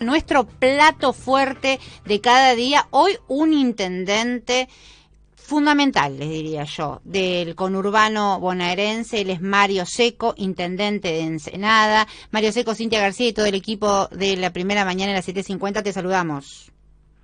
nuestro plato fuerte de cada día. Hoy un intendente fundamental, les diría yo, del conurbano bonaerense, él es Mario Seco, intendente de Ensenada. Mario Seco, Cintia García y todo el equipo de la primera mañana en las 7.50, te saludamos.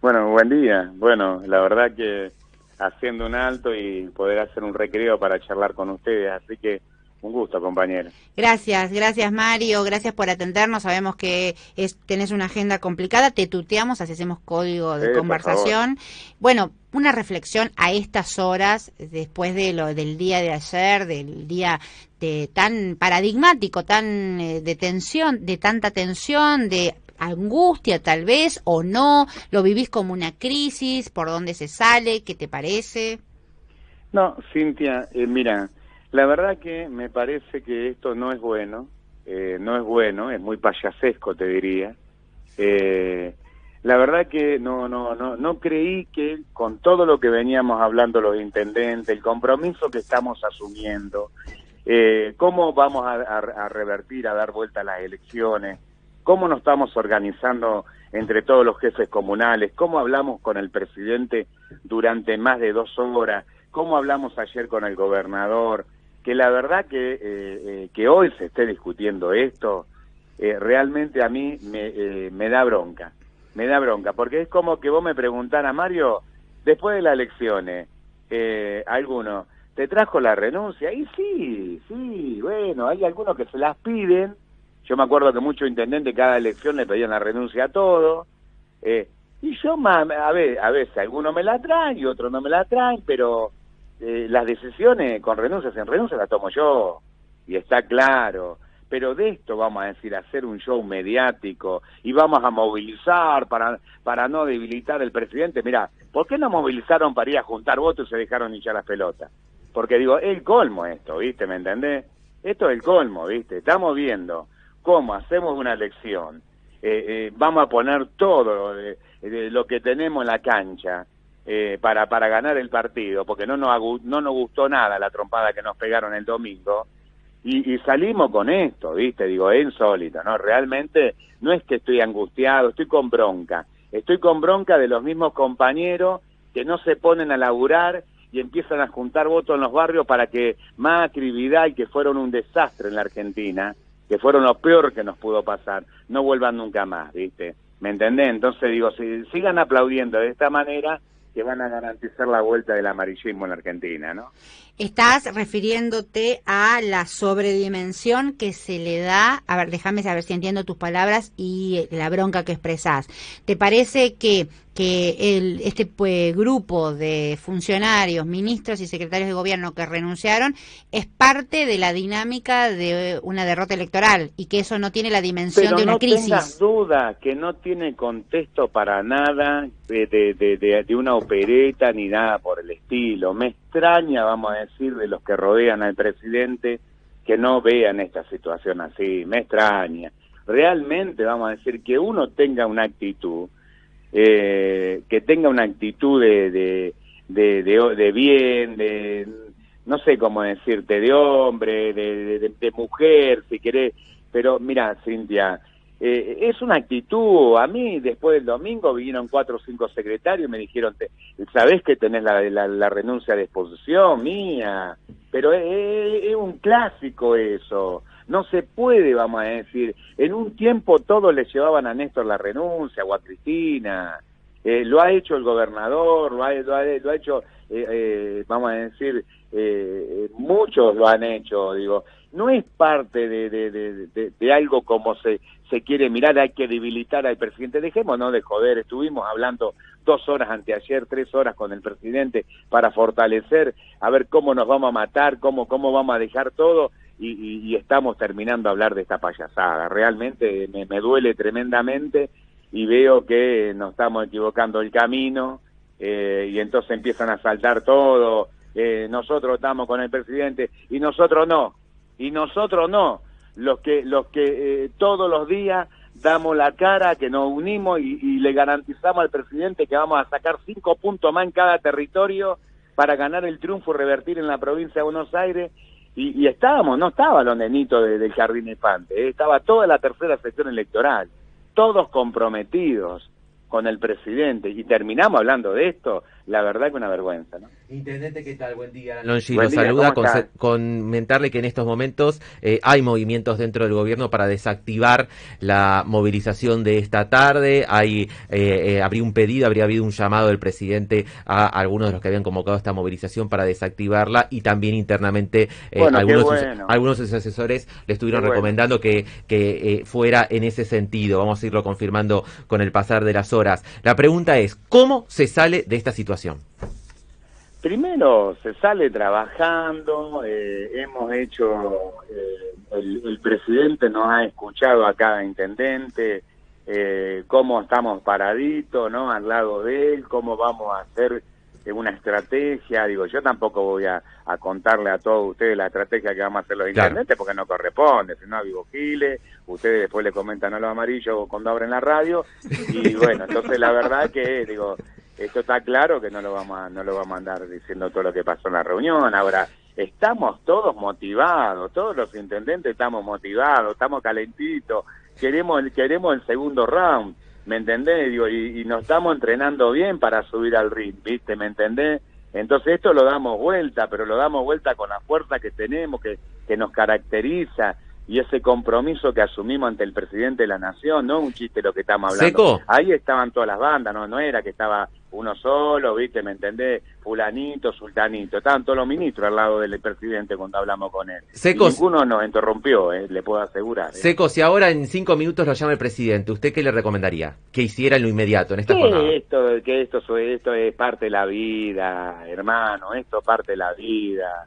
Bueno, buen día. Bueno, la verdad que haciendo un alto y poder hacer un recreo para charlar con ustedes, así que un gusto, compañero. Gracias, gracias Mario, gracias por atendernos. Sabemos que es, tenés una agenda complicada, te tuteamos, así hacemos código de conversación. Bueno, una reflexión a estas horas, después de lo del día de ayer, del día de, tan paradigmático, tan eh, de tensión, de tanta tensión, de angustia tal vez o no, lo vivís como una crisis, por dónde se sale, qué te parece. No, Cintia, eh, mira, la verdad que me parece que esto no es bueno, eh, no es bueno, es muy payasesco, te diría. Eh, la verdad que no, no, no, no creí que con todo lo que veníamos hablando los intendentes, el compromiso que estamos asumiendo, eh, cómo vamos a, a, revertir, a dar vuelta a las elecciones, cómo nos estamos organizando entre todos los jefes comunales, cómo hablamos con el presidente durante más de dos horas, cómo hablamos ayer con el gobernador, que la verdad que, eh, eh, que hoy se esté discutiendo esto, eh, realmente a mí me, me, da bronca, me da bronca, porque es como que vos me preguntara, Mario, después de las elecciones, alguno, ¿te trajo la renuncia? Y sí, sí, bueno, hay algunos que se las piden, yo me acuerdo que muchos intendentes cada elección le pedían la renuncia a todo, y yo, a ver, a veces algunos me la traen y otros no me la traen, pero eh, las decisiones con renuncias en renuncias las tomo yo, y está claro. Pero de esto vamos a decir, hacer un show mediático y vamos a movilizar para, para no debilitar el presidente. Mira, ¿por qué no movilizaron para ir a juntar votos y se dejaron hinchar las pelotas? Porque digo, el colmo esto, ¿viste? ¿Me entendés? Esto es el colmo, ¿viste? Estamos viendo cómo hacemos una elección, eh, eh, vamos a poner todo lo que tenemos en la cancha eh, para, para ganar el partido, porque no nos, no nos gustó nada la trompada que nos pegaron el domingo, y, salimos con esto, ¿viste? Digo, es insólito, ¿no? Realmente no es que estoy angustiado, estoy con bronca. Estoy con bronca de los mismos compañeros que no se ponen a laburar y empiezan a juntar votos en los barrios para que Macri, Vidal, que fueron un desastre en la Argentina, que fueron lo peor que nos pudo pasar, no vuelvan nunca más, ¿viste? ¿Me entendés? Entonces digo, si sigan aplaudiendo de esta manera, que van a garantizar la vuelta del amarillismo en Argentina, ¿no? Estás refiriéndote a la sobredimensión que se le da, a ver, déjame saber si entiendo tus palabras y la bronca que expresás. ¿Te parece que que el, este pues, grupo de funcionarios, ministros y secretarios de gobierno que renunciaron es parte de la dinámica de una derrota electoral y que eso no tiene la dimensión de una crisis. no tengas duda que no tiene contexto para nada de, de, de, una opereta ni nada por el estilo. Me extraña, vamos a decir, de los que rodean al presidente que no vean esta situación así. Me extraña. Realmente, vamos a decir, que uno tenga una actitud eh, que tenga una actitud de, de, de, bien, de, no sé cómo decirte, de hombre, de, de mujer, si querés. Pero mira, Cintia, eh, es una actitud. A mí, después del domingo, vinieron cuatro o cinco secretarios y me dijeron, ¿sabés que tenés la, la, renuncia de exposición mía? Pero es, un clásico eso. No se puede, vamos a decir. En un tiempo todos le llevaban a Néstor la renuncia o a Cristina. Eh, lo ha hecho el gobernador, lo ha, lo ha, hecho, eh, eh, vamos a decir, muchos lo han hecho, digo. No es parte de, de, de, algo como se, se quiere mirar, hay que debilitar al presidente. Dejémonos de joder, estuvimos hablando dos horas anteayer, tres horas con el presidente para fortalecer, a ver cómo nos vamos a matar, cómo, cómo vamos a dejar todo y, estamos terminando a hablar de esta payasada. Realmente me, duele tremendamente y veo que nos estamos equivocando el camino eh, y entonces empiezan a saltar todo. Eh, nosotros estamos con el presidente y nosotros no, y nosotros no, los que, los que eh, todos los días damos la cara, que nos unimos y, le garantizamos al presidente que vamos a sacar cinco puntos más en cada territorio para ganar el triunfo y revertir en la provincia de Buenos Aires. Y, estábamos, no estaba los nenitos del Jardín Infante, eh, estaba toda la tercera sección electoral. todos comprometidos con el presidente. Y terminamos hablando de esto, la verdad que una vergüenza. ¿no? Intendente, ¿qué tal? Buen día. Longi lo saluda con, comentarle que en estos momentos eh, hay movimientos dentro del gobierno para desactivar la movilización de esta tarde. Hay, eh, eh, habría un pedido, habría habido un llamado del presidente a algunos de los que habían convocado esta movilización para desactivarla y también internamente algunos, algunos de sus asesores le estuvieron recomendando que, que fuera en ese sentido. Vamos a irlo confirmando con el pasar de las horas. La pregunta es, ¿cómo se sale de esta situación? Primero se sale trabajando, eh, hemos hecho, eh, el, presidente nos ha escuchado a cada intendente, eh, cómo estamos paraditos, ¿no? Al lado de él, cómo vamos a hacer una estrategia, digo, yo tampoco voy a, contarle a todos ustedes la estrategia que vamos a hacer los intendentes porque no corresponde, si no, vivo Giles, ustedes después le comentan a los amarillos cuando abren la radio, y bueno, entonces la verdad que, digo, esto está claro que no lo vamos a, no lo vamos a andar diciendo todo lo que pasó en la reunión. Ahora, estamos todos motivados, todos los intendentes estamos motivados, estamos calentitos, queremos, queremos el segundo round, ¿me entendés? Digo, y, nos estamos entrenando bien para subir al ring, ¿viste? ¿Me entendés? Entonces esto lo damos vuelta, pero lo damos vuelta con la fuerza que tenemos, que, que nos caracteriza y ese compromiso que asumimos ante el presidente de la nación, no un chiste lo que estamos hablando. Ahí estaban todas las bandas, no no era que estaba uno solo, ¿viste? ¿Me entendés? Fulanito, sultanito. Estaban todos los ministros al lado del presidente cuando hablamos con él. Secos. ninguno nos interrumpió, ¿eh? le puedo asegurar. ¿eh? Seco, si ahora en cinco minutos lo llama el presidente, ¿usted qué le recomendaría? Que hiciera en lo inmediato, en esta que Esto, que esto, esto es parte de la vida, hermano, esto es parte de la vida.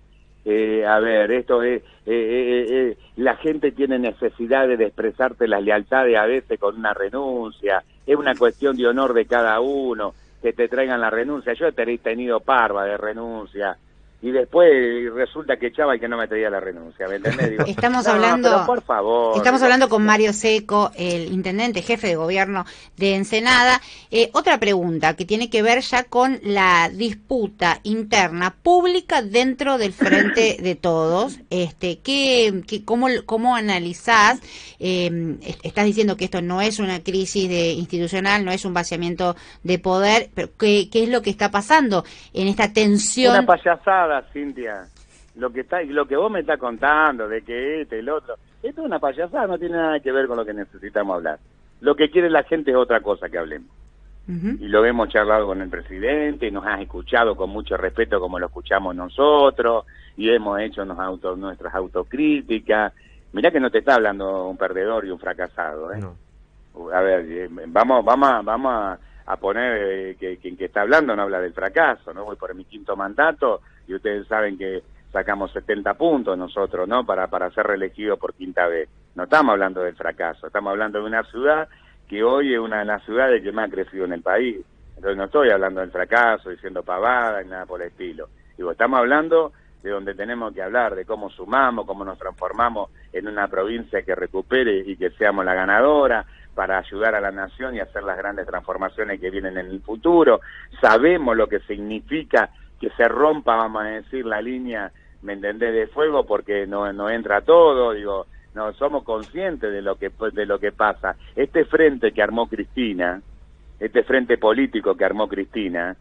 Eh, a ver, esto es, eh, la gente tiene necesidad de expresarte las lealtades a veces con una renuncia, es una cuestión de honor de cada uno que te traigan la renuncia. Yo he tenido parva de renuncia y después resulta que echaba y que no me traía la renuncia, ¿me estamos hablando, por favor. Estamos hablando con Mario Seco, el intendente, jefe de gobierno de Ensenada. Eh, otra pregunta que tiene que ver ya con la disputa interna pública dentro del frente de todos. Este, ¿qué, qué, cómo, ¿Cómo analizás? Eh, estás diciendo que esto no es una crisis de institucional, no es un vaciamiento de poder, pero ¿qué, qué es lo que está pasando en esta tensión? Una payasada Cintia. Lo que está, lo que vos me estás contando de que este, el otro, esto es una payasada, no tiene nada que ver con lo que necesitamos hablar. Lo que quiere la gente es otra cosa que hablemos. Y lo hemos charlado con el presidente, y nos ha escuchado con mucho respeto como lo escuchamos nosotros, y hemos hecho nos auto, nuestras autocríticas. Mirá que no te está hablando un perdedor y un fracasado. ¿eh? A ver, eh, vamos, vamos, vamos a, poner eh, que quien que está hablando no habla del fracaso, ¿no? Voy por mi quinto mandato y ustedes saben que sacamos 70 puntos nosotros, ¿no? Para, para ser reelegidos por quinta vez. No estamos hablando del fracaso, estamos hablando de una ciudad que hoy es una de las ciudades que más ha crecido en el país. Entonces no estoy hablando del fracaso, diciendo pavada, ni nada por el estilo. Digo, estamos hablando de donde tenemos que hablar, de cómo sumamos, cómo nos transformamos en una provincia que recupere y que seamos la ganadora para ayudar a la nación y hacer las grandes transformaciones que vienen en el futuro. Sabemos lo que significa que se rompa, vamos a decir, la línea, ¿me entendés?, de fuego porque no, no entra todo, digo, no somos conscientes de lo que de lo que pasa. Este frente que armó Cristina, este frente político que armó Cristina,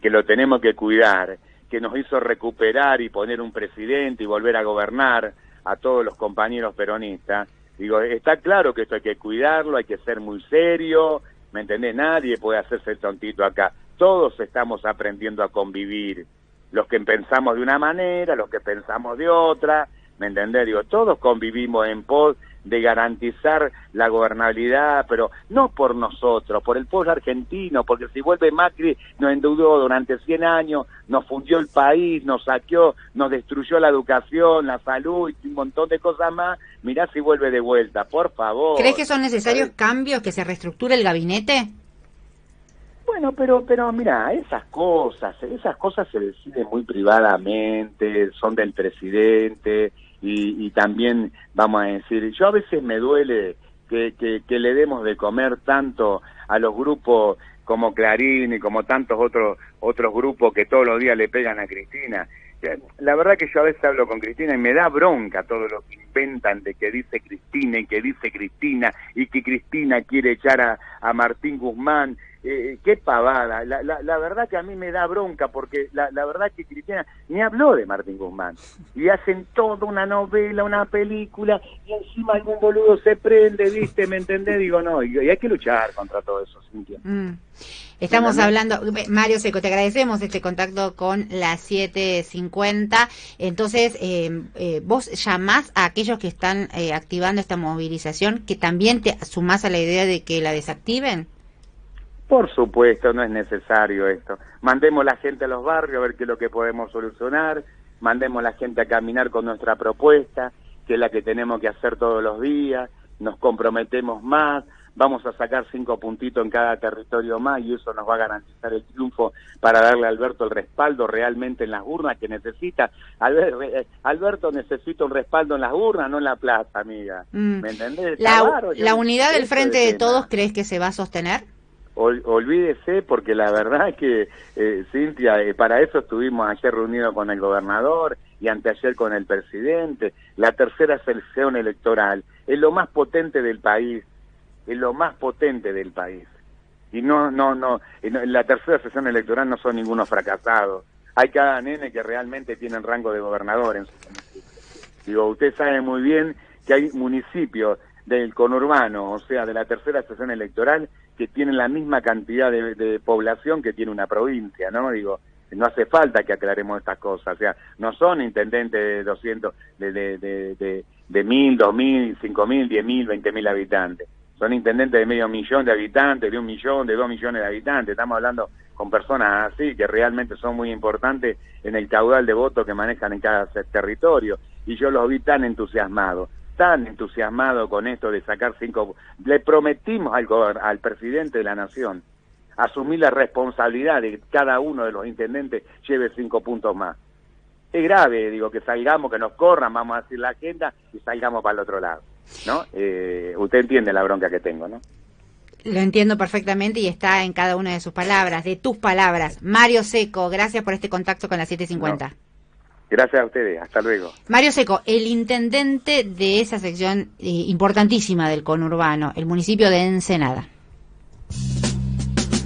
que lo tenemos que cuidar, que nos hizo recuperar y poner un presidente y volver a gobernar a todos los compañeros peronistas. Digo, está claro que esto hay que cuidarlo, hay que ser muy serio, ¿me entendés? Nadie puede hacerse el tontito acá todos estamos aprendiendo a convivir. Los que pensamos de una manera, los que pensamos de otra, ¿me entendés? Digo, todos convivimos en pos de garantizar la gobernabilidad, pero no por nosotros, por el pueblo argentino, porque si vuelve Macri nos endeudó durante 100 años, nos fundió el país, nos saqueó, nos destruyó la educación, la salud y un montón de cosas más, mirá si vuelve de vuelta, por favor. ¿Crees que son necesarios cambios, que se reestructure el gabinete? Bueno, pero, pero mira, esas cosas, esas cosas se deciden muy privadamente, son del presidente y, también, vamos a decir, yo a veces me duele que, que, le demos de comer tanto a los grupos como Clarín y como tantos otros otros grupos que todos los días le pegan a Cristina. la verdad que yo a veces hablo con Cristina y me da bronca todo lo que inventan de que dice Cristina y que dice Cristina y que Cristina quiere echar a Martín Guzmán eh, qué pavada. La, la, verdad que a mí me da bronca porque la, la verdad que Cristina ni habló de Martín Guzmán. Y hacen toda una novela, una película y encima algún boludo se prende, ¿viste? ¿Me entendés? Digo, no, y, hay que luchar contra todo eso, Cintia. Mm. Estamos hablando, Mario Seco, te agradecemos este contacto con la 750. Entonces, eh, eh, vos llamás a aquellos que están eh, activando esta movilización que también te sumás a la idea de que la desactiven. Por supuesto, no es necesario esto. Mandemos la gente a los barrios a ver qué es lo que podemos solucionar, mandemos la gente a caminar con nuestra propuesta, que es la que tenemos que hacer todos los días, nos comprometemos más, vamos a sacar cinco puntitos en cada territorio más y eso nos va a garantizar el triunfo para darle a Alberto el respaldo realmente en las urnas que necesita. Eh, Alberto necesita un respaldo en las urnas, no en la plaza, amiga. Mm. ¿Me entendés? La, la unidad del frente de todos, ¿crees que se va a sostener? Olvídese porque la verdad es que, eh, Cintia, eh, para eso estuvimos ayer reunidos con el gobernador y anteayer con el presidente. La tercera sesión electoral es lo más potente del país, es lo más potente del país. Y no, no, no, en la tercera sesión electoral no son ningunos fracasados. Hay cada nene que realmente tiene rango de gobernador en su. Digo, usted sabe muy bien que hay municipios del conurbano, o sea, de la tercera sesión electoral, que tienen la misma cantidad de, población que tiene una provincia, ¿no? Digo, no hace falta que aclaremos estas cosas, o sea, no son intendentes de 200, de, de, de, de, cinco mil, diez mil, veinte mil habitantes. Son intendentes de medio millón de habitantes, de un millón, de dos millones de habitantes. Estamos hablando con personas así que realmente son muy importantes en el caudal de votos que manejan en cada territorio. Y yo los vi tan entusiasmados tan entusiasmado con esto de sacar cinco... Le prometimos al, al presidente de la Nación asumir la responsabilidad de que cada uno de los intendentes lleve cinco puntos más. Es grave, digo, que salgamos, que nos corran, vamos a decir la agenda y salgamos para el otro lado, ¿no? Eh, usted entiende la bronca que tengo, ¿no? Lo entiendo perfectamente y está en cada una de sus palabras, de tus palabras. Mario Seco, gracias por este contacto con la 750. Gracias a ustedes, hasta luego. Mario Seco, el intendente de esa sección eh, importantísima del conurbano, el municipio de Ensenada.